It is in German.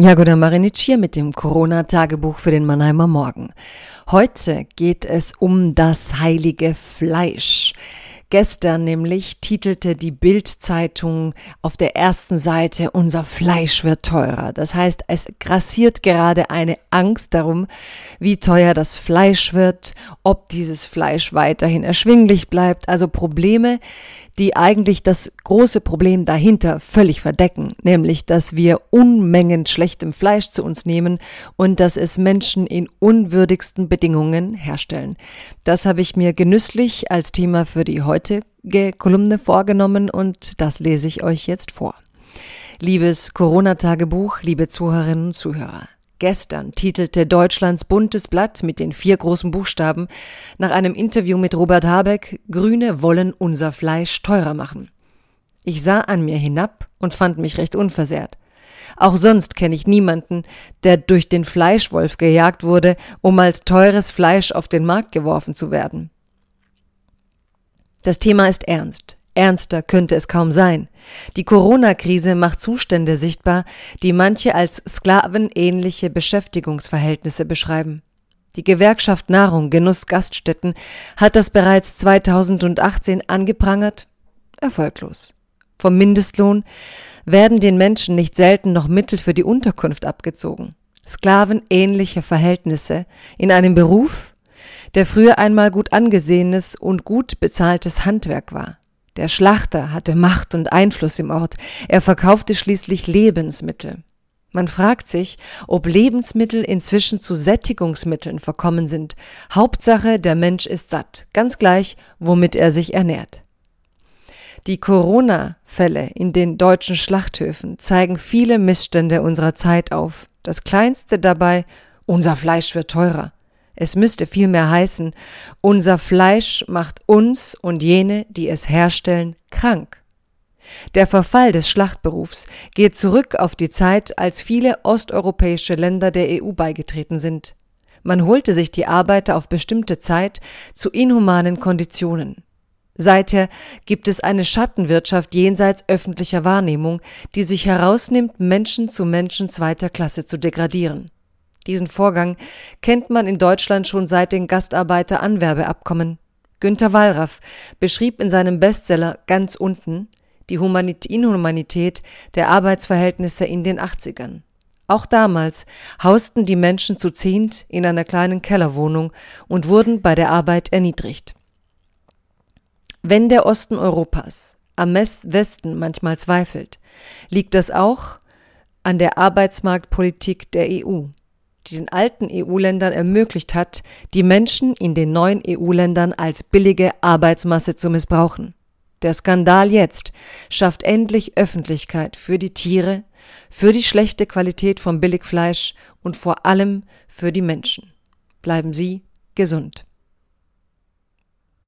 Jagoda Marinic hier mit dem Corona-Tagebuch für den Mannheimer Morgen. Heute geht es um das heilige Fleisch. Gestern nämlich titelte die Bild-Zeitung auf der ersten Seite Unser Fleisch wird teurer. Das heißt, es grassiert gerade eine Angst darum, wie teuer das Fleisch wird, ob dieses Fleisch weiterhin erschwinglich bleibt. Also Probleme, die eigentlich das große Problem dahinter völlig verdecken, nämlich dass wir Unmengen schlechtem Fleisch zu uns nehmen und dass es Menschen in unwürdigsten Bedingungen herstellen. Das habe ich mir genüsslich als Thema für die heutige Kolumne vorgenommen und das lese ich euch jetzt vor. Liebes Corona-Tagebuch, liebe Zuhörerinnen und Zuhörer. Gestern titelte Deutschlands buntes Blatt mit den vier großen Buchstaben nach einem Interview mit Robert Habeck Grüne wollen unser Fleisch teurer machen. Ich sah an mir hinab und fand mich recht unversehrt. Auch sonst kenne ich niemanden, der durch den Fleischwolf gejagt wurde, um als teures Fleisch auf den Markt geworfen zu werden. Das Thema ist ernst. Ernster könnte es kaum sein. Die Corona-Krise macht Zustände sichtbar, die manche als sklavenähnliche Beschäftigungsverhältnisse beschreiben. Die Gewerkschaft Nahrung, Genuss, Gaststätten hat das bereits 2018 angeprangert, erfolglos. Vom Mindestlohn werden den Menschen nicht selten noch Mittel für die Unterkunft abgezogen. Sklavenähnliche Verhältnisse in einem Beruf, der früher einmal gut angesehenes und gut bezahltes Handwerk war. Der Schlachter hatte Macht und Einfluss im Ort. Er verkaufte schließlich Lebensmittel. Man fragt sich, ob Lebensmittel inzwischen zu Sättigungsmitteln verkommen sind. Hauptsache, der Mensch ist satt, ganz gleich, womit er sich ernährt. Die Corona-Fälle in den deutschen Schlachthöfen zeigen viele Missstände unserer Zeit auf. Das kleinste dabei, unser Fleisch wird teurer. Es müsste vielmehr heißen, unser Fleisch macht uns und jene, die es herstellen, krank. Der Verfall des Schlachtberufs geht zurück auf die Zeit, als viele osteuropäische Länder der EU beigetreten sind. Man holte sich die Arbeiter auf bestimmte Zeit zu inhumanen Konditionen. Seither gibt es eine Schattenwirtschaft jenseits öffentlicher Wahrnehmung, die sich herausnimmt, Menschen zu Menschen zweiter Klasse zu degradieren. Diesen Vorgang kennt man in Deutschland schon seit den Gastarbeiteranwerbeabkommen. Günter Wallraff beschrieb in seinem Bestseller Ganz unten die Humanit Inhumanität der Arbeitsverhältnisse in den 80ern. Auch damals hausten die Menschen zu zehnt in einer kleinen Kellerwohnung und wurden bei der Arbeit erniedrigt. Wenn der Osten Europas am Westen manchmal zweifelt, liegt das auch an der Arbeitsmarktpolitik der EU die den alten EU-Ländern ermöglicht hat, die Menschen in den neuen EU-Ländern als billige Arbeitsmasse zu missbrauchen. Der Skandal jetzt schafft endlich Öffentlichkeit für die Tiere, für die schlechte Qualität von Billigfleisch und vor allem für die Menschen. Bleiben Sie gesund.